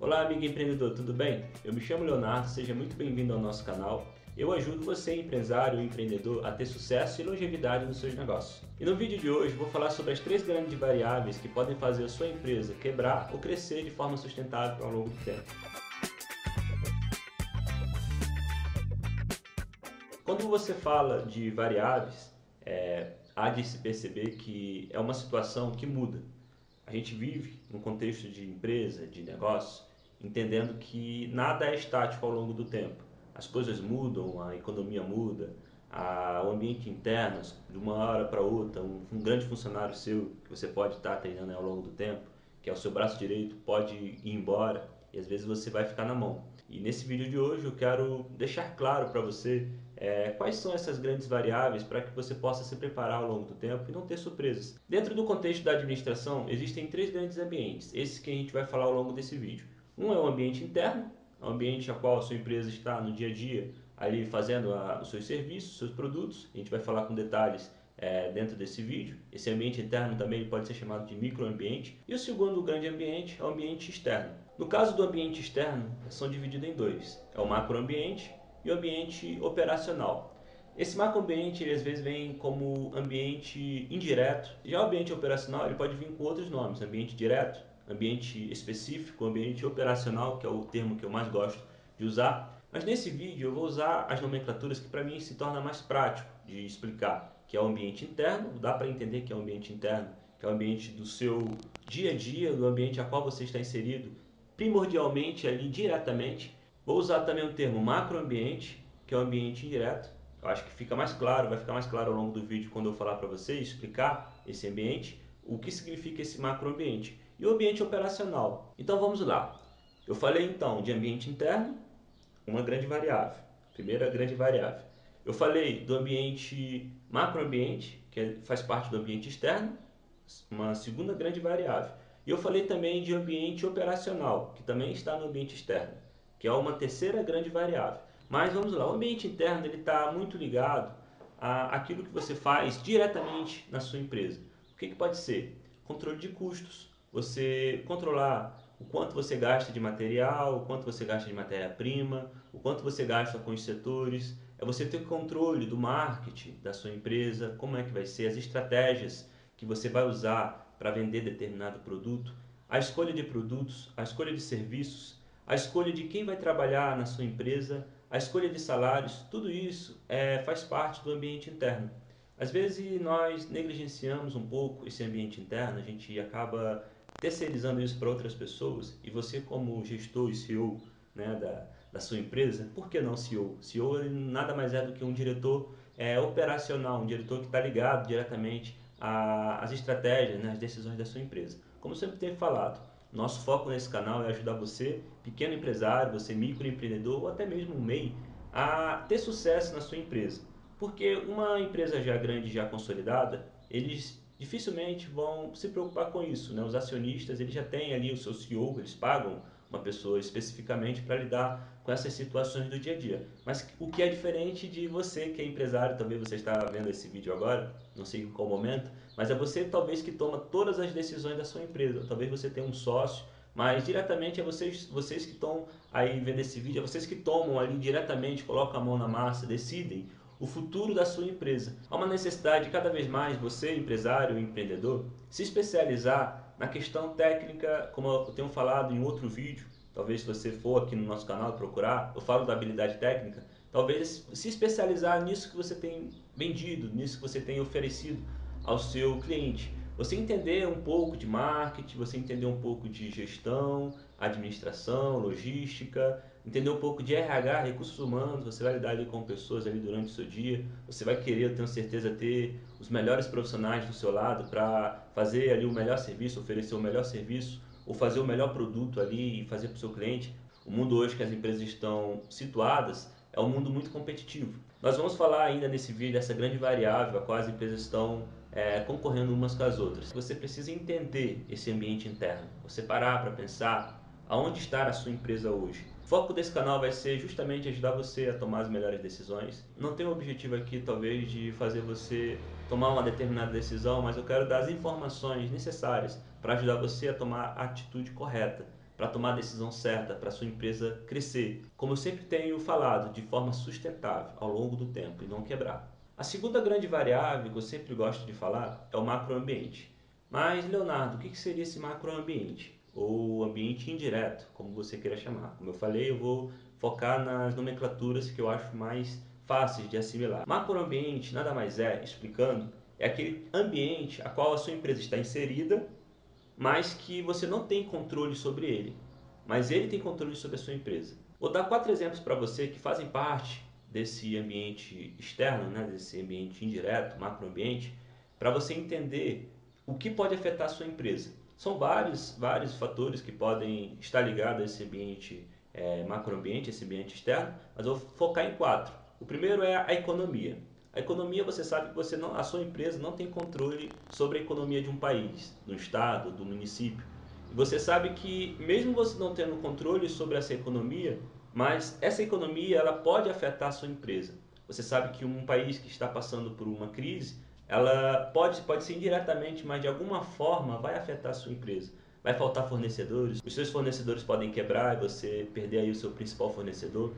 Olá, amigo empreendedor, tudo bem? Eu me chamo Leonardo, seja muito bem-vindo ao nosso canal. Eu ajudo você, empresário ou empreendedor, a ter sucesso e longevidade nos seus negócios. E no vídeo de hoje vou falar sobre as três grandes variáveis que podem fazer a sua empresa quebrar ou crescer de forma sustentável ao longo do tempo. Quando você fala de variáveis, é, há de se perceber que é uma situação que muda. A gente vive num contexto de empresa, de negócio, entendendo que nada é estático ao longo do tempo. As coisas mudam, a economia muda, a, o ambiente interno, de uma hora para outra, um, um, grande funcionário seu que você pode estar treinando ao longo do tempo, que é o seu braço direito, pode ir embora e às vezes você vai ficar na mão. E nesse vídeo de hoje eu quero deixar claro para você é, quais são essas grandes variáveis para que você possa se preparar ao longo do tempo e não ter surpresas. Dentro do contexto da administração, existem três grandes ambientes, esses que a gente vai falar ao longo desse vídeo. Um é o ambiente interno, o ambiente a qual a sua empresa está no dia a dia, ali fazendo a, os seus serviços, os seus produtos. A gente vai falar com detalhes é, dentro desse vídeo. Esse ambiente interno também pode ser chamado de microambiente. E o segundo grande ambiente é o ambiente externo. No caso do ambiente externo, são divididos em dois. É o macroambiente e o ambiente operacional. Esse macroambiente ele às vezes vem como ambiente indireto. Já o ambiente operacional ele pode vir com outros nomes, ambiente direto, ambiente específico, ambiente operacional, que é o termo que eu mais gosto de usar. Mas nesse vídeo eu vou usar as nomenclaturas que para mim se torna mais prático de explicar, que é o ambiente interno, dá para entender que é o ambiente interno, que é o ambiente do seu dia a dia, do ambiente a qual você está inserido, primordialmente ali diretamente. Vou usar também o termo macroambiente, que é o ambiente indireto. Eu acho que fica mais claro, vai ficar mais claro ao longo do vídeo quando eu falar para vocês, explicar esse ambiente, o que significa esse macroambiente e o ambiente operacional. Então vamos lá. Eu falei então de ambiente interno, uma grande variável, primeira grande variável. Eu falei do ambiente macroambiente, que é, faz parte do ambiente externo, uma segunda grande variável. E eu falei também de ambiente operacional, que também está no ambiente externo, que é uma terceira grande variável. Mas vamos lá, o ambiente interno ele está muito ligado àquilo que você faz diretamente na sua empresa. O que, que pode ser? Controle de custos, você controlar o quanto você gasta de material, o quanto você gasta de matéria-prima, o quanto você gasta com os setores, é você ter controle do marketing da sua empresa, como é que vai ser, as estratégias que você vai usar para vender determinado produto, a escolha de produtos, a escolha de serviços, a escolha de quem vai trabalhar na sua empresa, a escolha de salários, tudo isso é, faz parte do ambiente interno. Às vezes nós negligenciamos um pouco esse ambiente interno, a gente acaba terceirizando isso para outras pessoas e você como gestor e CEO né, da, da sua empresa, por que não CEO? CEO nada mais é do que um diretor é, operacional, um diretor que está ligado diretamente às estratégias, né, às decisões da sua empresa. Como sempre tenho falado, nosso foco nesse canal é ajudar você, pequeno empresário, você microempreendedor ou até mesmo um MEI, a ter sucesso na sua empresa. Porque uma empresa já grande, já consolidada, eles dificilmente vão se preocupar com isso. Né? Os acionistas eles já têm ali o seu CEO, eles pagam uma pessoa especificamente para lidar com essas situações do dia a dia. Mas o que é diferente de você que é empresário, talvez você está vendo esse vídeo agora, não sei em qual momento, mas é você talvez que toma todas as decisões da sua empresa. Talvez você tenha um sócio, mas diretamente é vocês, vocês que estão aí vendo esse vídeo, é vocês que tomam ali diretamente, colocam a mão na massa, decidem o futuro da sua empresa. Há uma necessidade cada vez mais você, empresário, empreendedor, se especializar na questão técnica, como eu tenho falado em outro vídeo. Talvez se você for aqui no nosso canal procurar, eu falo da habilidade técnica. Talvez se especializar nisso que você tem vendido, nisso que você tem oferecido ao seu cliente. Você entender um pouco de marketing, você entender um pouco de gestão, administração, logística, entender um pouco de RH, recursos humanos, você vai lidar ali com pessoas ali durante o seu dia, você vai querer, eu tenho certeza, ter os melhores profissionais do seu lado para fazer ali o melhor serviço, oferecer o melhor serviço ou fazer o melhor produto ali e fazer para o seu cliente. O mundo hoje que as empresas estão situadas é um mundo muito competitivo. Nós vamos falar ainda nesse vídeo dessa grande variável a qual as empresas estão é, concorrendo umas com as outras. Você precisa entender esse ambiente interno, você parar para pensar aonde está a sua empresa hoje. O foco desse canal vai ser justamente ajudar você a tomar as melhores decisões. Não tem o objetivo aqui, talvez, de fazer você tomar uma determinada decisão, mas eu quero dar as informações necessárias para ajudar você a tomar a atitude correta para tomar a decisão certa para sua empresa crescer, como eu sempre tenho falado, de forma sustentável ao longo do tempo e não quebrar. A segunda grande variável que eu sempre gosto de falar é o macroambiente. Mas, Leonardo, o que seria esse macroambiente? Ou ambiente indireto, como você queira chamar. Como eu falei, eu vou focar nas nomenclaturas que eu acho mais fáceis de assimilar. Macroambiente nada mais é, explicando, é aquele ambiente a qual a sua empresa está inserida, mas que você não tem controle sobre ele. Mas ele tem controle sobre a sua empresa. Vou dar quatro exemplos para você que fazem parte desse ambiente externo, né, desse ambiente indireto, macroambiente, para você entender o que pode afetar a sua empresa. São vários, vários fatores que podem estar ligados a esse ambiente é, macroambiente, esse ambiente externo, mas eu vou focar em quatro. O primeiro é a economia. A economia, você sabe que você não, a sua empresa não tem controle sobre a economia de um país, do estado, do município. Você sabe que mesmo você não tendo controle sobre essa economia, mas essa economia ela pode afetar a sua empresa. Você sabe que um país que está passando por uma crise, ela pode, pode ser indiretamente, mas de alguma forma vai afetar a sua empresa. Vai faltar fornecedores, os seus fornecedores podem quebrar e você perder aí o seu principal fornecedor.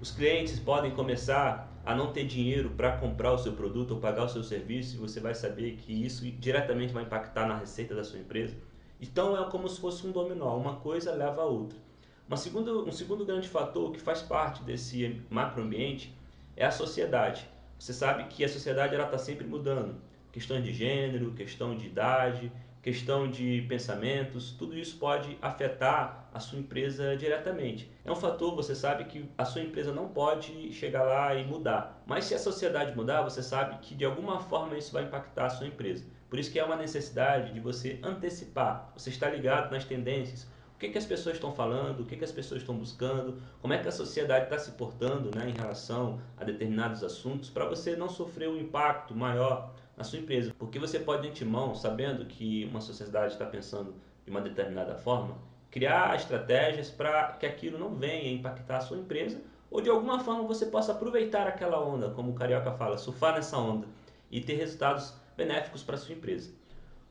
Os clientes podem começar a não ter dinheiro para comprar o seu produto ou pagar o seu serviço, e você vai saber que isso diretamente vai impactar na receita da sua empresa. Então é como se fosse um dominó, uma coisa leva a outra. Uma segundo, um segundo grande fator que faz parte desse macroambiente é a sociedade. Você sabe que a sociedade está sempre mudando. Questões de gênero, questão de idade, questão de pensamentos, tudo isso pode afetar a sua empresa diretamente. É um fator, você sabe que a sua empresa não pode chegar lá e mudar, mas se a sociedade mudar, você sabe que de alguma forma isso vai impactar a sua empresa. Por isso que é uma necessidade de você antecipar, você está ligado nas tendências, que, que as pessoas estão falando, o que, que as pessoas estão buscando, como é que a sociedade está se portando né, em relação a determinados assuntos, para você não sofrer um impacto maior na sua empresa. Porque você pode, de antemão, sabendo que uma sociedade está pensando de uma determinada forma, criar estratégias para que aquilo não venha impactar a sua empresa ou de alguma forma você possa aproveitar aquela onda, como o Carioca fala, surfar nessa onda e ter resultados benéficos para a sua empresa.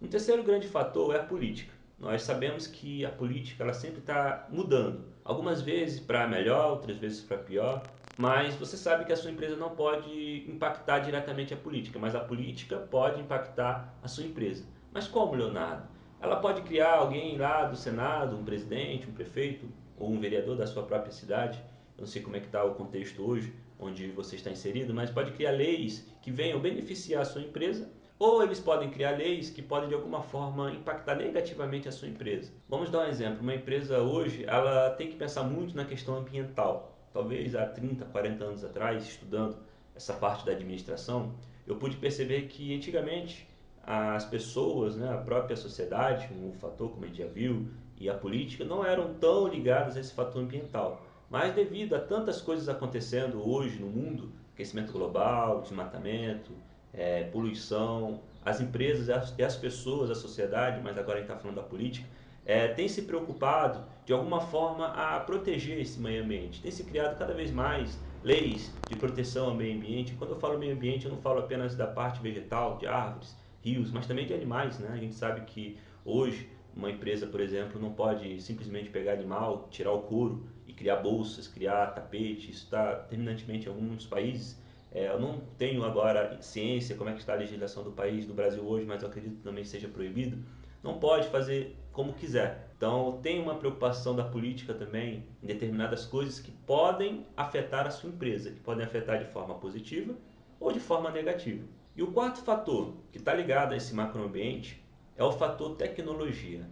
Um terceiro grande fator é a política. Nós sabemos que a política ela sempre está mudando, algumas vezes para melhor, outras vezes para pior, mas você sabe que a sua empresa não pode impactar diretamente a política, mas a política pode impactar a sua empresa. Mas como, Leonardo? Ela pode criar alguém lá do Senado, um presidente, um prefeito ou um vereador da sua própria cidade. Eu não sei como é que está o contexto hoje, onde você está inserido, mas pode criar leis que venham beneficiar a sua empresa ou eles podem criar leis que podem de alguma forma impactar negativamente a sua empresa. Vamos dar um exemplo. Uma empresa hoje, ela tem que pensar muito na questão ambiental talvez há 30, 40 anos atrás, estudando essa parte da administração, eu pude perceber que antigamente as pessoas, né, a própria sociedade, um fator como a gente já viu, e a política não eram tão ligadas a esse fator ambiental. Mas devido a tantas coisas acontecendo hoje no mundo, aquecimento global, desmatamento, é, poluição, as empresas e as pessoas, a sociedade, mas agora a gente está falando da política, é, tem se preocupado de alguma forma a proteger esse meio ambiente. Tem se criado cada vez mais leis de proteção ao meio ambiente. Quando eu falo meio ambiente, eu não falo apenas da parte vegetal, de árvores, rios, mas também de animais. Né? A gente sabe que hoje uma empresa, por exemplo, não pode simplesmente pegar animal, tirar o couro e criar bolsas, criar tapetes. Está terminantemente em alguns países. É, eu não tenho agora ciência como é que está a legislação do país, do Brasil hoje, mas eu acredito que também seja proibido. Não pode fazer como quiser. Então, tem uma preocupação da política também em determinadas coisas que podem afetar a sua empresa, que podem afetar de forma positiva ou de forma negativa. E o quarto fator que está ligado a esse macroambiente é o fator tecnologia.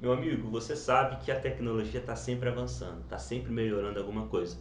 Meu amigo, você sabe que a tecnologia está sempre avançando, está sempre melhorando alguma coisa.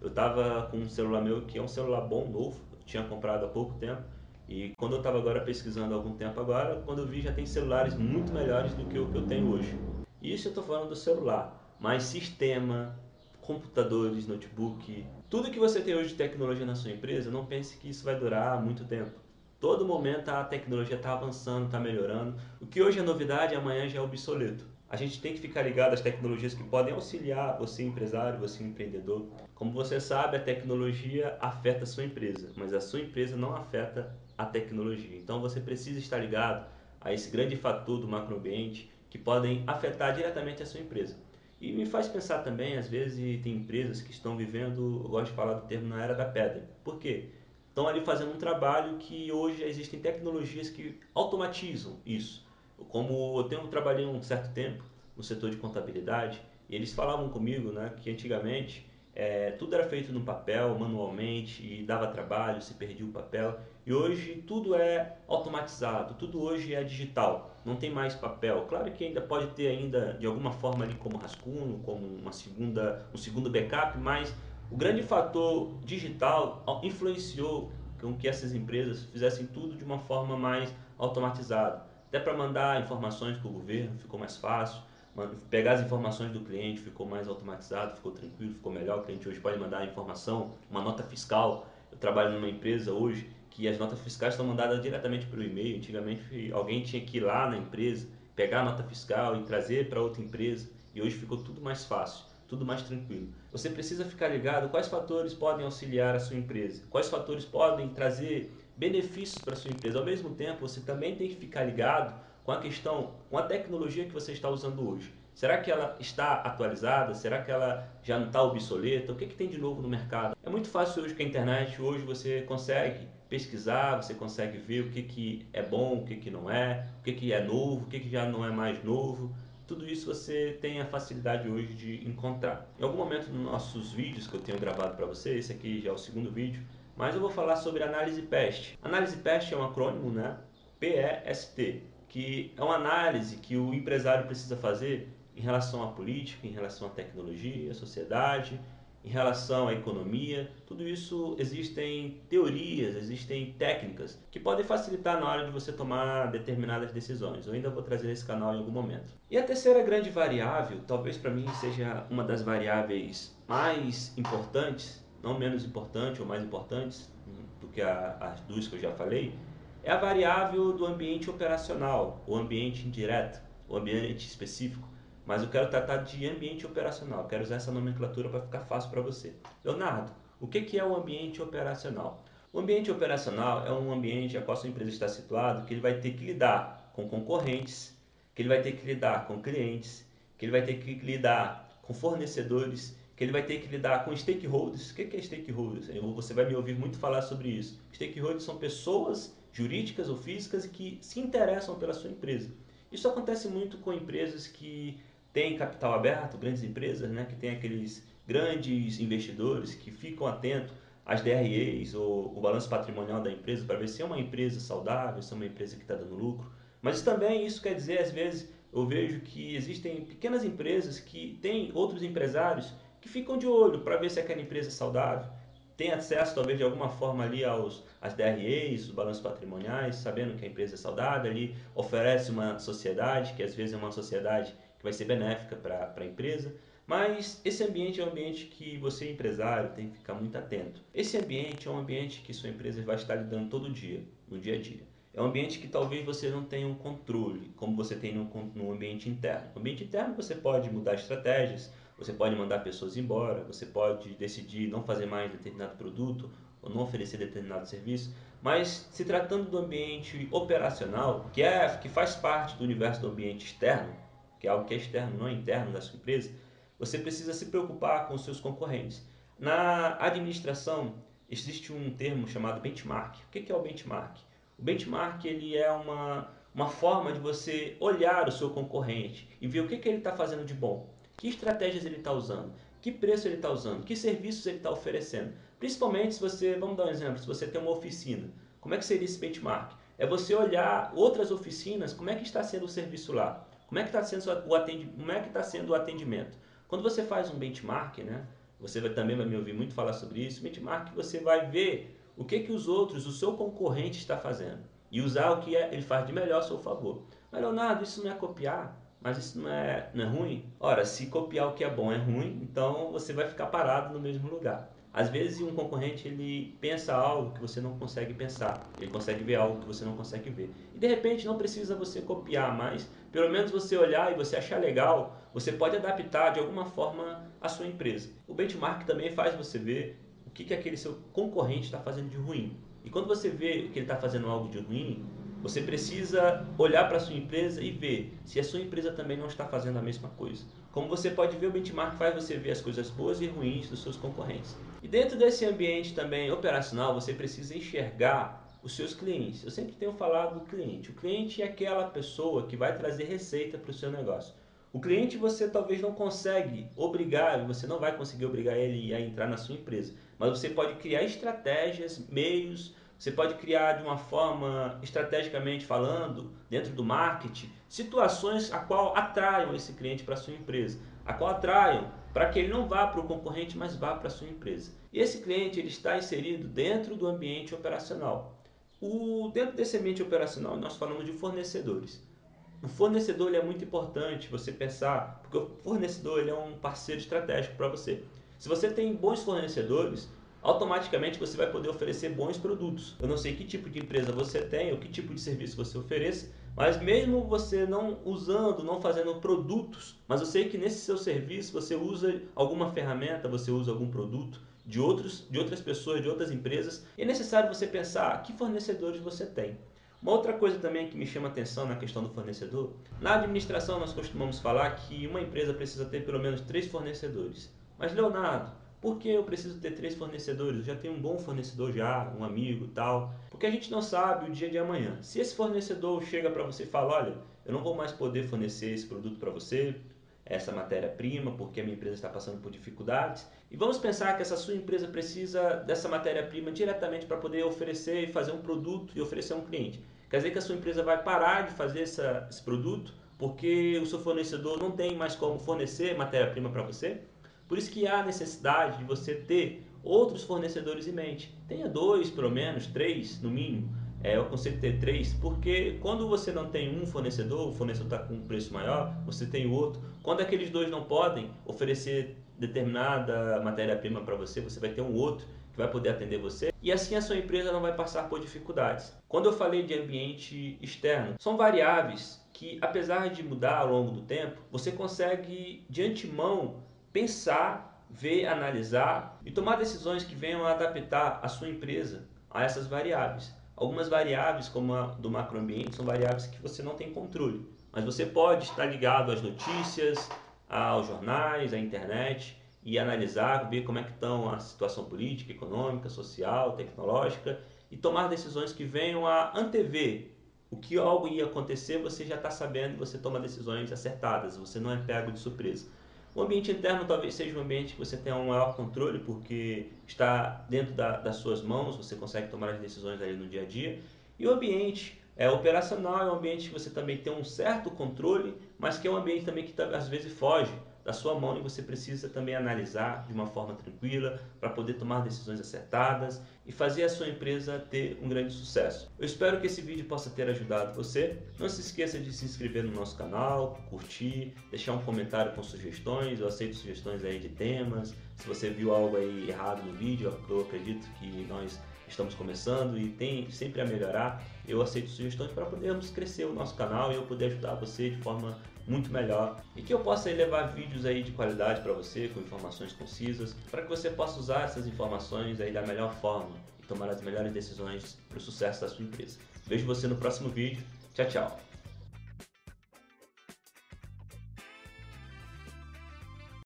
Eu estava com um celular meu que é um celular bom, novo, tinha comprado há pouco tempo, e quando eu estava agora pesquisando há algum tempo agora, quando eu vi já tem celulares muito melhores do que o que eu tenho hoje. Isso eu estou falando do celular, mas sistema, computadores, notebook, tudo que você tem hoje de tecnologia na sua empresa, não pense que isso vai durar muito tempo. Todo momento a tecnologia está avançando, está melhorando. O que hoje é novidade, amanhã já é obsoleto. A gente tem que ficar ligado às tecnologias que podem auxiliar você empresário, você empreendedor. Como você sabe, a tecnologia afeta a sua empresa, mas a sua empresa não afeta a tecnologia. Então você precisa estar ligado a esse grande fator do macroambiente que podem afetar diretamente a sua empresa. E me faz pensar também, às vezes, tem empresas que estão vivendo, eu gosto de falar do termo, na era da pedra. Por quê? Estão ali fazendo um trabalho que hoje existem tecnologias que automatizam isso. Como eu tenho trabalhei um certo tempo no setor de contabilidade, e eles falavam comigo né, que antigamente é, tudo era feito no papel, manualmente, e dava trabalho, se perdia o papel. E hoje tudo é automatizado, tudo hoje é digital, não tem mais papel. Claro que ainda pode ter ainda de alguma forma ali como rascunho, como uma segunda, um segundo backup, mas o grande fator digital influenciou com que essas empresas fizessem tudo de uma forma mais automatizada. Até para mandar informações para o governo ficou mais fácil pegar as informações do cliente ficou mais automatizado, ficou tranquilo, ficou melhor. O cliente hoje pode mandar a informação, uma nota fiscal. Eu trabalho numa empresa hoje que as notas fiscais estão mandadas diretamente pelo e-mail. Antigamente alguém tinha que ir lá na empresa, pegar a nota fiscal e trazer para outra empresa. E hoje ficou tudo mais fácil, tudo mais tranquilo. Você precisa ficar ligado quais fatores podem auxiliar a sua empresa, quais fatores podem trazer benefícios para a sua empresa. Ao mesmo tempo, você também tem que ficar ligado com a questão, com a tecnologia que você está usando hoje. Será que ela está atualizada? Será que ela já não está obsoleta? O que, que tem de novo no mercado? É muito fácil hoje com a internet, hoje você consegue pesquisar, você consegue ver o que, que é bom, o que, que não é, o que, que é novo, o que, que já não é mais novo. Tudo isso você tem a facilidade hoje de encontrar. Em algum momento nos nossos vídeos que eu tenho gravado para você, esse aqui já é o segundo vídeo, mas eu vou falar sobre análise PEST. Análise PEST é um acrônimo, né? P-E-S-T que é uma análise que o empresário precisa fazer em relação à política, em relação à tecnologia, à sociedade, em relação à economia. Tudo isso existem teorias, existem técnicas que podem facilitar na hora de você tomar determinadas decisões. Eu ainda vou trazer nesse canal em algum momento. E a terceira grande variável, talvez para mim seja uma das variáveis mais importantes, não menos importante ou mais importantes do que as duas que eu já falei, é a variável do ambiente operacional, o ambiente indireto, o ambiente específico. Mas eu quero tratar de ambiente operacional, quero usar essa nomenclatura para ficar fácil para você. Leonardo, o que é o ambiente operacional? O ambiente operacional é um ambiente a qual sua empresa está situado que ele vai ter que lidar com concorrentes, que ele vai ter que lidar com clientes, que ele vai ter que lidar com fornecedores, que ele vai ter que lidar com stakeholders. O que é stakeholders? Você vai me ouvir muito falar sobre isso. Stakeholders são pessoas jurídicas ou físicas e que se interessam pela sua empresa. Isso acontece muito com empresas que têm capital aberto, grandes empresas, né, que têm aqueles grandes investidores que ficam atentos às DREs ou o balanço patrimonial da empresa para ver se é uma empresa saudável, se é uma empresa que está dando lucro. Mas também isso quer dizer, às vezes, eu vejo que existem pequenas empresas que têm outros empresários que ficam de olho para ver se aquela empresa é saudável, tem acesso talvez de alguma forma ali aos às DREs, os balanços patrimoniais, sabendo que a empresa é saudável ali, oferece uma sociedade, que às vezes é uma sociedade que vai ser benéfica para a empresa, mas esse ambiente é um ambiente que você, empresário, tem que ficar muito atento. Esse ambiente é um ambiente que sua empresa vai estar lidando todo dia, no dia a dia. É um ambiente que talvez você não tenha um controle, como você tem no, no ambiente interno. No ambiente interno você pode mudar estratégias, você pode mandar pessoas embora, você pode decidir não fazer mais determinado produto ou não oferecer determinado serviço, mas se tratando do ambiente operacional, que é que faz parte do universo do ambiente externo, que é algo que é externo, não é interno da sua empresa, você precisa se preocupar com os seus concorrentes. Na administração existe um termo chamado benchmark. O que é o benchmark? O benchmark ele é uma, uma forma de você olhar o seu concorrente e ver o que, que ele está fazendo de bom. Que estratégias ele está usando? Que preço ele está usando? Que serviços ele está oferecendo? Principalmente se você, vamos dar um exemplo, se você tem uma oficina, como é que seria esse benchmark? É você olhar outras oficinas, como é que está sendo o serviço lá? Como é que está sendo o atendimento? Como é que está sendo o atendimento? Quando você faz um benchmark, né? Você vai, também vai me ouvir muito falar sobre isso. Benchmark você vai ver o que que os outros, o seu concorrente está fazendo e usar o que é, ele faz de melhor a seu favor. Mas Leonardo, isso não é copiar? Mas isso não é, não é ruim? Ora, se copiar o que é bom é ruim, então você vai ficar parado no mesmo lugar. Às vezes um concorrente ele pensa algo que você não consegue pensar, ele consegue ver algo que você não consegue ver. E de repente não precisa você copiar, mas pelo menos você olhar e você achar legal, você pode adaptar de alguma forma a sua empresa. O benchmark também faz você ver o que, que aquele seu concorrente está fazendo de ruim. E quando você vê que ele está fazendo algo de ruim, você precisa olhar para a sua empresa e ver se a sua empresa também não está fazendo a mesma coisa. Como você pode ver, o benchmark faz você ver as coisas boas e ruins dos seus concorrentes. E dentro desse ambiente também operacional, você precisa enxergar os seus clientes. Eu sempre tenho falado do cliente. O cliente é aquela pessoa que vai trazer receita para o seu negócio. O cliente você talvez não consegue obrigar, você não vai conseguir obrigar ele a entrar na sua empresa, mas você pode criar estratégias, meios, você pode criar de uma forma estrategicamente falando, dentro do marketing, situações a qual atraiam esse cliente para a sua empresa, a qual atraiam para que ele não vá para o concorrente, mas vá para a sua empresa. E esse cliente ele está inserido dentro do ambiente operacional. O, dentro desse ambiente operacional, nós falamos de fornecedores. O fornecedor ele é muito importante você pensar, porque o fornecedor ele é um parceiro estratégico para você. Se você tem bons fornecedores, automaticamente você vai poder oferecer bons produtos. Eu não sei que tipo de empresa você tem ou que tipo de serviço você ofereça, mas mesmo você não usando, não fazendo produtos, mas eu sei que nesse seu serviço você usa alguma ferramenta, você usa algum produto de, outros, de outras pessoas, de outras empresas, é necessário você pensar que fornecedores você tem. Uma outra coisa também que me chama atenção na questão do fornecedor, na administração nós costumamos falar que uma empresa precisa ter pelo menos três fornecedores. Mas Leonardo, por que eu preciso ter três fornecedores? Eu já tenho um bom fornecedor já, um amigo tal. Porque a gente não sabe o dia de amanhã. Se esse fornecedor chega para você e fala, olha, eu não vou mais poder fornecer esse produto para você, essa matéria-prima, porque a minha empresa está passando por dificuldades. E vamos pensar que essa sua empresa precisa dessa matéria-prima diretamente para poder oferecer e fazer um produto e oferecer a um cliente. Quer dizer que a sua empresa vai parar de fazer essa, esse produto porque o seu fornecedor não tem mais como fornecer matéria-prima para você? Por isso que há necessidade de você ter outros fornecedores em mente. Tenha dois, pelo menos, três no mínimo. É, eu aconselho ter três, porque quando você não tem um fornecedor, o fornecedor está com um preço maior, você tem o outro. Quando aqueles dois não podem oferecer determinada matéria-prima para você, você vai ter um outro que vai poder atender você e assim a sua empresa não vai passar por dificuldades. Quando eu falei de ambiente externo, são variáveis que, apesar de mudar ao longo do tempo, você consegue de antemão pensar, ver, analisar e tomar decisões que venham a adaptar a sua empresa a essas variáveis. Algumas variáveis, como a do macroambiente, são variáveis que você não tem controle, mas você pode estar ligado às notícias, aos jornais, à internet e analisar, ver como é que estão a situação política, econômica, social, tecnológica e tomar decisões que venham a antever o que algo ia acontecer, você já está sabendo você toma decisões acertadas, você não é pego de surpresa. O ambiente interno talvez seja um ambiente que você tenha um maior controle, porque está dentro da, das suas mãos, você consegue tomar as decisões ali no dia a dia. E o ambiente é, operacional é um ambiente que você também tem um certo controle, mas que é um ambiente também que às vezes foge da sua mão e você precisa também analisar de uma forma tranquila para poder tomar decisões acertadas e fazer a sua empresa ter um grande sucesso. Eu espero que esse vídeo possa ter ajudado você. Não se esqueça de se inscrever no nosso canal, curtir, deixar um comentário com sugestões. Eu aceito sugestões aí de temas. Se você viu algo aí errado no vídeo, eu acredito que nós estamos começando e tem sempre a melhorar. Eu aceito sugestões para podermos crescer o nosso canal e eu poder ajudar você de forma muito melhor e que eu possa levar vídeos aí de qualidade para você com informações concisas para que você possa usar essas informações aí da melhor forma e tomar as melhores decisões para o sucesso da sua empresa. Vejo você no próximo vídeo. Tchau, tchau.